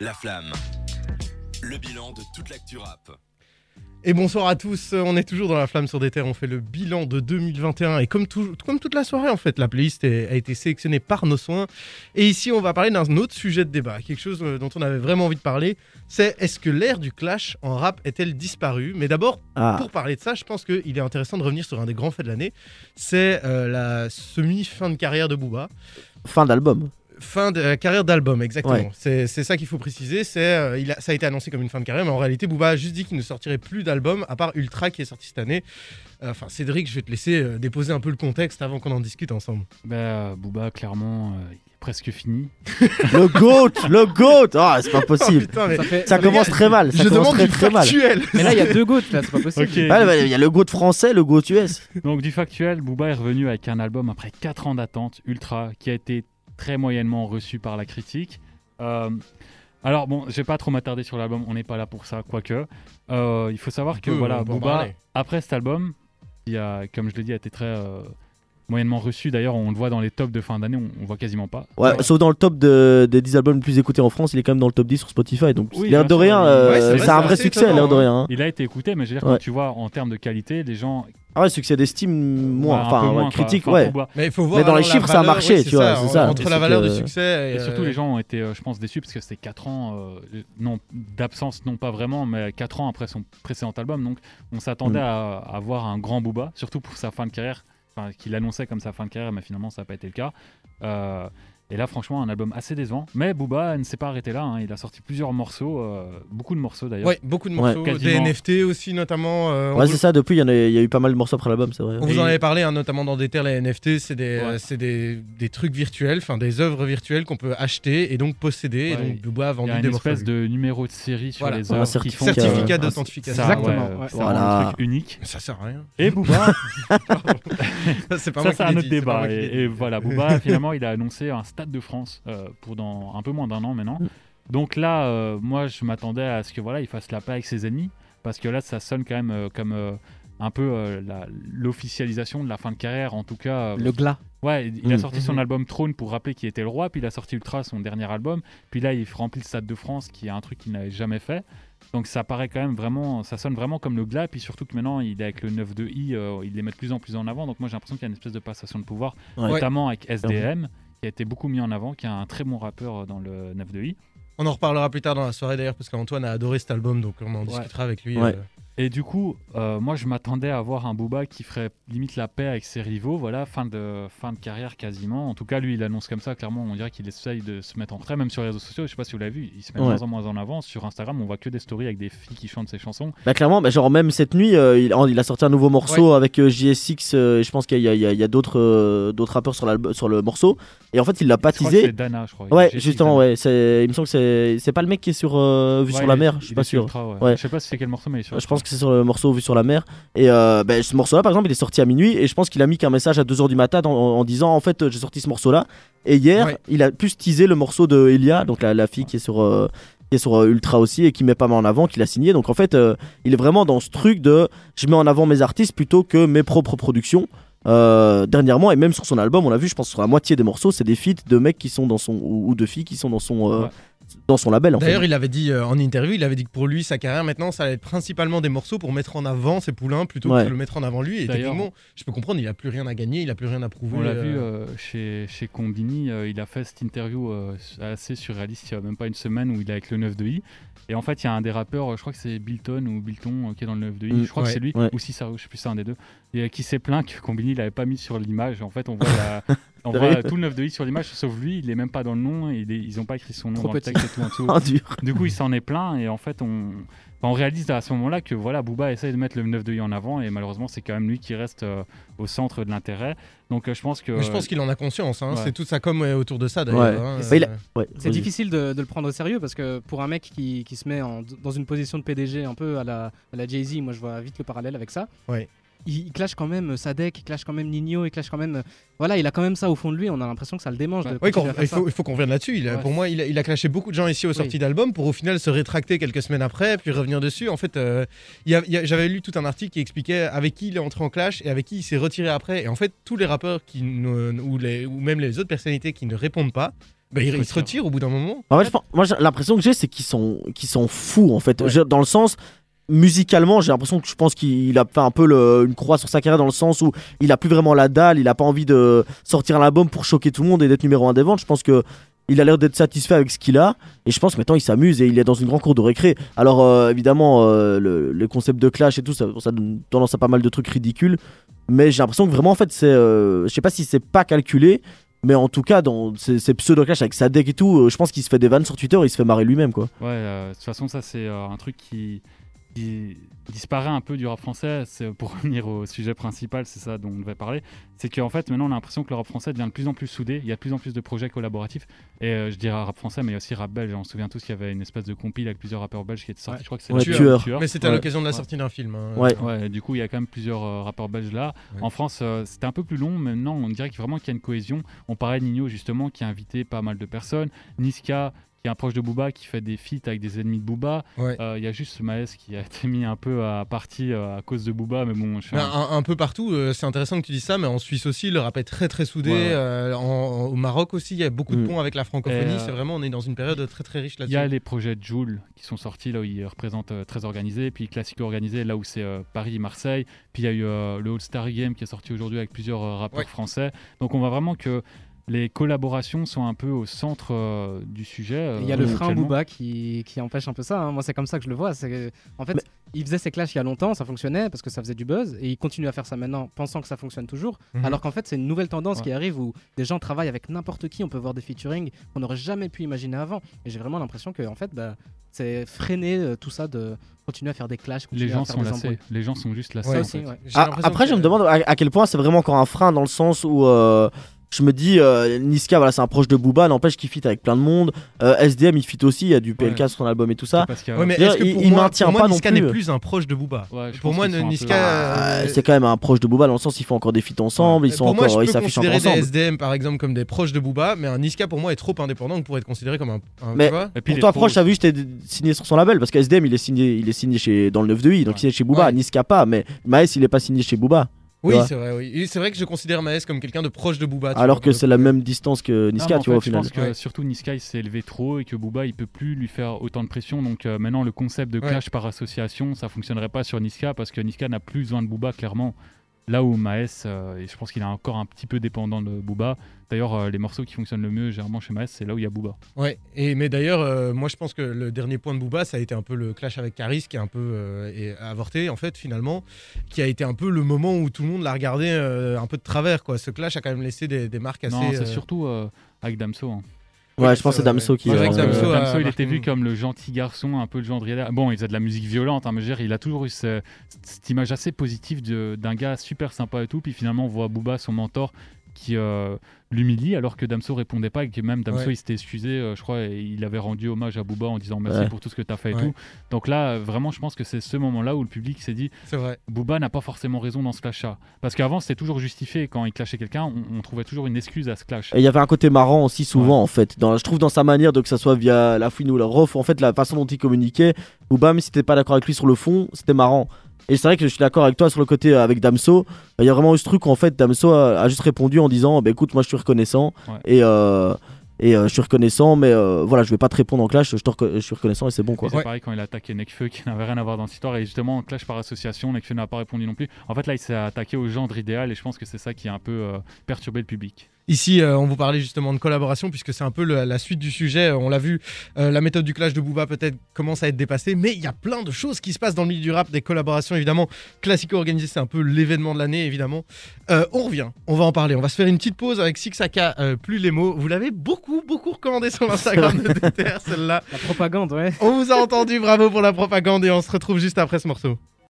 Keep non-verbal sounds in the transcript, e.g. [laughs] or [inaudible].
La flamme. Le bilan de toute l'actu rap. Et bonsoir à tous, on est toujours dans la flamme sur des terres, on fait le bilan de 2021 et comme, tout- comme toute la soirée en fait, la playlist a été sélectionnée par nos soins. Et ici on va parler d'un autre sujet de débat, quelque chose euh, dont on avait vraiment envie de parler, c'est est-ce que l'ère du clash en rap est-elle disparue? Mais d'abord, Ah, pour parler de ça, je pense qu'il est intéressant de revenir sur un des grands faits de l'année, c'est euh, la semi-fin de carrière de Booba. fin d'album. Fin de la carrière d'album, exactement. Ouais. C'est c'est ça qu'il faut préciser. C'est euh, il a- ça a été annoncé comme une fin de carrière, mais en réalité, Booba a juste dit qu'il ne sortirait plus d'album à part Ultra qui est sorti cette année. Euh, Enfin, Cédric, je vais te laisser euh, déposer un peu le contexte avant qu'on en discute ensemble. Bah, euh, Booba, clairement, euh, il est presque fini. [laughs] Le GOAT Le GOAT Ah, c'est pas Oh, possible. putain, mais Ça fait- Ça les commence gars, très mal. Ça je commence demande très du très mal. factuel. [laughs] Mais là, il y a deux gouttes, là, c'est pas [laughs] possible. Bah, Il y a le GOAT français, le GOAT US. Donc, du factuel, Booba est revenu avec un album après 4 ans d'attente, Ultra, qui a été très moyennement reçu par la critique. Euh, alors, bon, je vais pas trop m'attarder sur l'album, on n'est pas là pour ça, quoique. Euh, il faut savoir que, peut, voilà, Booba, après cet album, qui a, comme je l'ai dit, a été très euh, moyennement reçu. D'ailleurs, on le voit dans les tops de fin d'année, on, on voit quasiment pas. Ouais, Ouais. sauf dans le top de- des 10 albums les plus écoutés en France, il est quand même dans le top 10 sur Spotify. Donc, Oui, l'air de rien, euh, Ouais, c'est vrai, un vrai assez succès, l'air de rien. hein. Il a été écouté, mais je veux dire, Ouais. quand tu vois en termes de qualité, les gens. Ah ouais, succès d'estime, moins. ouais, un peu enfin, ouais, moins, critique, ouais. Mais il faut voir. Mais dans les chiffres, ça a marché, ouais, tu vois, c'est ça. Entre Et la valeur que- du succès et, Et surtout, euh, les gens ont été, euh, je pense, déçus parce que c'était 4 ans, euh, non, d'absence, non pas vraiment, mais 4 ans après son précédent album. Donc, on s'attendait Mm. à, à voir un grand Booba, surtout pour sa fin de carrière, qu'il annonçait comme sa fin de carrière, mais finalement, ça n'a pas été le cas. Euh, et là, franchement, un album assez décevant. Mais Booba ne s'est pas arrêté là. hein. Il a sorti plusieurs morceaux, euh, beaucoup de morceaux d'ailleurs. Ouais, beaucoup de morceaux, Ouais. des. NFT aussi notamment. euh, Ouais, vous- c'est ça, depuis, il y, en a, il y a eu pas mal de morceaux après l'album, c'est vrai. On vous en avait parlé, hein, notamment dans des terres, les NFT, c'est des, Ouais. euh, c'est des, des trucs virtuels, enfin des œuvres virtuelles qu'on peut acheter et donc posséder. et donc Booba a Il y vendu a une des morceaux. espèce de numéro de série sur Voilà. les Un œuvres qui font certificat, certificat euh, d'authentification. Exactement, Voilà. le truc unique. Ça sert à rien. Et Booba, [laughs] c'est pas ça moi c'est un autre débat. et voilà, Booba, finalement, il a annoncé un [laughs] Stade de France euh, pour dans un peu moins d'un an maintenant. Mm. Donc là, euh, moi, je m'attendais à ce que voilà, il fasse la paix avec ses ennemis, parce que là, ça sonne quand même euh, comme un peu l'officialisation de la fin de carrière, en tout cas. Le glas. Ouais, il a Mm. sorti son Mhm. album Trône pour rappeler qu'il était le roi, puis il a sorti Ultra, son dernier album, puis là il remplit le Stade de France, qui est un truc qu'il n'avait jamais fait. Donc ça paraît quand même vraiment, ça sonne vraiment comme le glas, puis surtout que maintenant il est avec le 9-2i, euh, il les met de plus en plus en avant, donc moi j'ai l'impression qu'il y a une espèce de passation de pouvoir, Ouais. notamment avec SDM, qui a été beaucoup mis en avant, qui est un très bon rappeur euh, dans le 9-2i. On en reparlera plus tard dans la soirée d'ailleurs, parce qu'Antoine a adoré cet album, donc on en discutera avec lui. Ouais. Et du coup, euh, moi je m'attendais à voir un Booba qui ferait limite la paix avec ses rivaux, voilà, fin de, fin de carrière quasiment. En tout cas, lui il annonce comme ça, clairement, on dirait qu'il essaye de se mettre en retrait, même sur les réseaux sociaux, je sais pas si vous l'avez vu, il se met de Ouais. moins en moins en avant. Sur Instagram, on voit que des stories avec des filles qui chantent ses chansons. Bah clairement, bah, genre même cette nuit, euh, il, il a sorti un nouveau morceau avec euh, JSX. euh, je pense qu'il y a, a- a d'autres d'autres rappeurs sur, sur le morceau. Et en fait, il l'a baptisé. C'est Dana, je crois. Ouais, justement, Dana. ouais. Il me semble que c'est pas le mec qui est sur Ouais, sur la mer. Je suis pas sûr. Je sais pas si c'est quel morceau, mais il est sur Je pense que c'est sur le morceau Vue sur la mer. Et euh, bah, ce morceau-là, par exemple, il est sorti à minuit. Et je pense qu'il a mis qu'un message à 2h du matin en, en disant En fait, j'ai sorti ce morceau-là. Et hier, Ouais. il a plus teasé le morceau de Elia, donc la, la fille qui est sur. euh, qui est sur euh, Ultra aussi et qui met pas mal en avant, qu'il a signé. Donc en fait, euh, il est vraiment dans ce truc de je mets en avant mes artistes plutôt que mes propres productions. Euh, dernièrement, et même sur son album, on l'a vu, je pense sur la moitié des morceaux, c'est des feats de mecs qui sont dans son ou, ou de filles qui sont dans son euh, Ouais. Dans son label. En fait. D'ailleurs, il avait dit euh, en interview, il avait dit que pour lui, sa carrière maintenant, ça allait être principalement des morceaux pour mettre en avant ses poulains plutôt Ouais. que de le mettre en avant lui. Et techniquement, je peux comprendre, il a plus rien à gagner, il a plus rien à prouver. On l'a euh, vu euh, chez, chez Combini, euh, il a fait cette interview euh, assez surréaliste il y a même pas une semaine où il est avec le 9-2i. Et en fait, il y a un des rappeurs, je crois que c'est Bilton ou Bilton euh, qui est dans le 9-2i, Mm, je crois ouais, que c'est lui, ouais. ou si ça, je sais plus c'est un des deux, et, euh, qui s'est plaint que Combini l'avait pas mis sur l'image. En fait, on voit, la- [laughs] on voit tout le 9-2i sur l'image, sauf lui, il est même pas dans le nom, il est- ils ont pas écrit son nom Trop dans le texte et tout en dessous. [laughs] Oh, dur. Du coup, il s'en est plaint et en fait, on, enfin, on réalise à ce moment-là que voilà, Booba essaye de mettre le 9 de en avant et malheureusement, c'est quand même lui qui reste euh, au centre de l'intérêt. Donc, euh, je pense que. Mais je pense qu'il en a conscience, hein. Ouais. c'est toute sa com ouais, autour de ça Ouais. d'ailleurs. hein. Il a- Ouais, C'est difficile de, de le prendre au sérieux parce que pour un mec qui, qui se met en- dans une position de PDG un peu à la, à la Jay-Z, moi je vois vite le parallèle avec ça. Ouais. Il, il clash quand même Sadek, il clash quand même Nino, il clash quand même. Voilà, il a quand même ça au fond de lui. On a l'impression que ça le démange. de Oui, il faut, il faut qu'on revienne là-dessus. Ouais. Pour moi, il a, il a clashé beaucoup de gens ici aux sorties Oui. d'albums pour au final se rétracter quelques semaines après, puis revenir dessus. En fait, euh, j'avais lu tout un article qui expliquait avec qui il est entré en clash et avec qui il s'est retiré après. Et en fait, tous les rappeurs qui ne- ou, les, ou même les autres personnalités qui ne répondent pas, Bah, il, se il se retire au bout d'un moment. En fait, je pense- moi, l'impression que j'ai, c'est qu'ils sont, qu'ils sont fous, en fait. Ouais. Je- Dans le sens, musicalement, j'ai l'impression que je pense qu'il a fait un peu une croix sur sa carrière, dans le sens où il a plus vraiment la dalle, il a pas envie de sortir un album pour choquer tout le monde et d'être numéro un des ventes. Je pense que. Il a l'air d'être satisfait avec ce qu'il a et je pense que maintenant il s'amuse et il est dans une grande cour de récré. Alors euh, évidemment euh, le, concept de clash et tout ça, donne tendance à pas mal de trucs ridicules, mais j'ai l'impression que vraiment en fait c'est, euh, je sais pas si c'est pas calculé, mais en tout cas dans ces, ces pseudo clash avec sa deck et tout, je pense qu'il se fait des vannes sur Twitter, il se fait marrer lui-même quoi. Ouais, de toute façon, ça, c'est un truc qui, qui disparaît un peu du rap français. Pour [laughs] revenir au sujet principal, c'est ça dont on devait parler. C'est qu'en fait, maintenant, on a l'impression que le rap français devient de plus en plus soudé. Il y a de plus en plus de projets collaboratifs. Et euh, je dirais rap français, mais il y a aussi rap belge. On se souvient tous qu'il y avait une espèce de compile avec plusieurs rappeurs belges qui étaient sortis. Ouais. Je crois que c'est Ouais, le Tueur. Mais c'était à Ouais. l'occasion de la sortie d'un film. hein. Ouais. Ouais, du coup, il y a quand même plusieurs euh, rappeurs belges là. Ouais. En France, euh, c'était un peu plus long. Maintenant, on dirait qu'il vraiment qu'il y a une cohésion. On parlait de Nino, justement, qui a invité pas mal de personnes. Niska, qui est un proche de Booba, qui fait des feats avec des ennemis de Booba. Ouais. Euh, Il y a juste Maes qui a [laughs] été mis un peu à partie euh, à cause de Booba. Mais bon, je suis Mais un- peu partout, euh, c'est intéressant que tu dises ça, mais en Suisse aussi, le rap est très très soudé. Ouais, ouais. euh, en- en- au Maroc aussi, il y a beaucoup de Mm. ponts avec la francophonie. Euh, C'est vraiment, on est dans une période très très riche Il y a là-dessus. les projets de Joule qui sont sortis là où ils représentent euh, très organisé, puis Classico organisé là où c'est euh, Paris, Marseille, puis il y a eu euh, le All Star Game qui est sorti aujourd'hui avec plusieurs euh, rappeurs Ouais. français. Donc on voit vraiment que les collaborations sont un peu au centre euh, du sujet. euh, Il y a le frein. Booba qui, qui empêche un peu ça. hein. Moi, c'est comme ça que je le vois. C'est en fait, il faisait ses clashs il y a longtemps, ça fonctionnait parce que ça faisait du buzz, et il continue à faire ça maintenant, pensant que ça fonctionne toujours. Mhm. Alors qu'en fait, c'est une nouvelle tendance Ouais. qui arrive où des gens travaillent avec n'importe qui. On peut voir des featuring qu'on n'aurait jamais pu imaginer avant. Et j'ai vraiment l'impression que, en fait, bah, c'est freiner euh, tout ça de continuer à faire des clashs. Les gens sont lassés. Les gens sont juste lassés. Ouais, en aussi, fait. ouais. J'ai Ah, après, je me demande à, à quel point c'est vraiment encore un frein dans le sens où euh, je me dis, euh, Niska, voilà, c'est un proche de Booba, n'empêche qu'il fit avec plein de monde. Euh, SDM, il fit aussi, il y a du PLK Ouais. sur son album et tout ça. Ouais, mais que il- il moi, maintient pour moi, pas non Niska plus. n'est plus un proche de Booba. Ouais, pour moi, Niska. Ah, euh, c'est quand même un proche de Booba dans le sens ils font encore des feats ensemble, ils sont pour moi, encore, je ils s'affichent encore des. SDM par exemple comme des proches de Booba, mais un Niska pour moi est trop indépendant pour être considéré comme un. un- Mais- tu vois Et puis Pour toi, proche, t'as vu, j'étais signé sur son label parce que SDM il est signé, il est signé chez, dans le 9 de I, donc il est chez Booba. Niska pas, mais Maes il est pas signé chez Booba. Oui, c'est vrai. Oui, Et c'est vrai que je considère Maes comme quelqu'un de proche de Booba. Alors vois, que c'est la coup. même distance que Niska, tu vois, au final. Je pense que Ouais. surtout Niska il s'est élevé trop et que Booba il peut plus lui faire autant de pression. Donc euh, maintenant le concept de Ouais. clash par association ça fonctionnerait pas sur Niska parce que Niska n'a plus besoin de Booba clairement. Là où Maes, euh, et je pense qu'il est encore un petit peu dépendant de Booba. D'ailleurs, euh, les morceaux qui fonctionnent le mieux généralement chez Maes, c'est là où il y a Booba. Ouais, et, mais d'ailleurs, euh, moi je pense que le dernier point de Booba, ça a été un peu le clash avec Caris qui a un peu est avorté en fait finalement, qui a été un peu le moment où tout le monde l'a regardé un peu de travers quoi. Ce clash a quand même laissé des, des marques assez. non, c'est surtout avec Damso. hein. Ouais, je pense que c'est Damso qui. C'est vrai euh, que Damso Euh, a Damso, il marqué était vu comme le gentil garçon, un peu le genre de- Bon, il faisait de la musique violente, hein, mais je veux dire, il a toujours eu ce- cette image assez positive de- d'un gars super sympa et tout. Puis finalement, on voit Booba, son mentor, qui euh, l'humilie alors que Damso répondait pas et que même Damso Ouais. il s'était excusé, euh, je crois, et il avait rendu hommage à Booba en disant merci Ouais. pour tout ce que tu as fait et Ouais. tout. Donc là, euh, vraiment, je pense que c'est ce moment-là où le public s'est dit C'est vrai. Booba n'a pas forcément raison dans ce clash-là. Parce qu'avant, c'était toujours justifié. Quand il clashait quelqu'un, on, on trouvait toujours une excuse à ce clash. Et il y avait un côté marrant aussi souvent en fait. Dans, je trouve dans sa manière de que ça soit via la fouine ou la rof, en fait la façon dont il communiquait, ou bam si t'es pas d'accord avec lui sur le fond, c'était marrant. Et c'est vrai que je suis d'accord avec toi sur le côté euh, avec Damso. Il y a vraiment eu ce truc où en fait Damso a, a juste répondu en disant bah, écoute moi je suis reconnaissant Ouais. et euh, et euh, je suis reconnaissant mais euh, voilà je vais pas te répondre en clash je, te reco- je suis reconnaissant et c'est bon quoi. C'est Ouais. pareil quand il a attaqué Nekfeu qui n'avait rien à voir dans cette histoire et justement en clash par association Nekfeu n'a pas répondu non plus. En fait là il s'est attaqué au gendre idéal et je pense que c'est ça qui a un peu euh, perturbé le public. Ici, euh, on vous parlait justement de collaboration, puisque c'est un peu le- la suite du sujet. On l'a vu, euh, la méthode du clash de Booba peut-être commence à être dépassée, mais il y a plein de choses qui se passent dans le milieu du rap, des collaborations évidemment. Classico organisé, c'est un peu l'événement de l'année évidemment. Euh, on revient, on va en parler. On va se faire une petite pause avec Sixaka, euh, plus les mots. Vous l'avez beaucoup, beaucoup recommandé sur l'Instagram de DTR, celle-là. La propagande, ouais. On vous a entendu, bravo pour la propagande, et on se retrouve juste après ce morceau.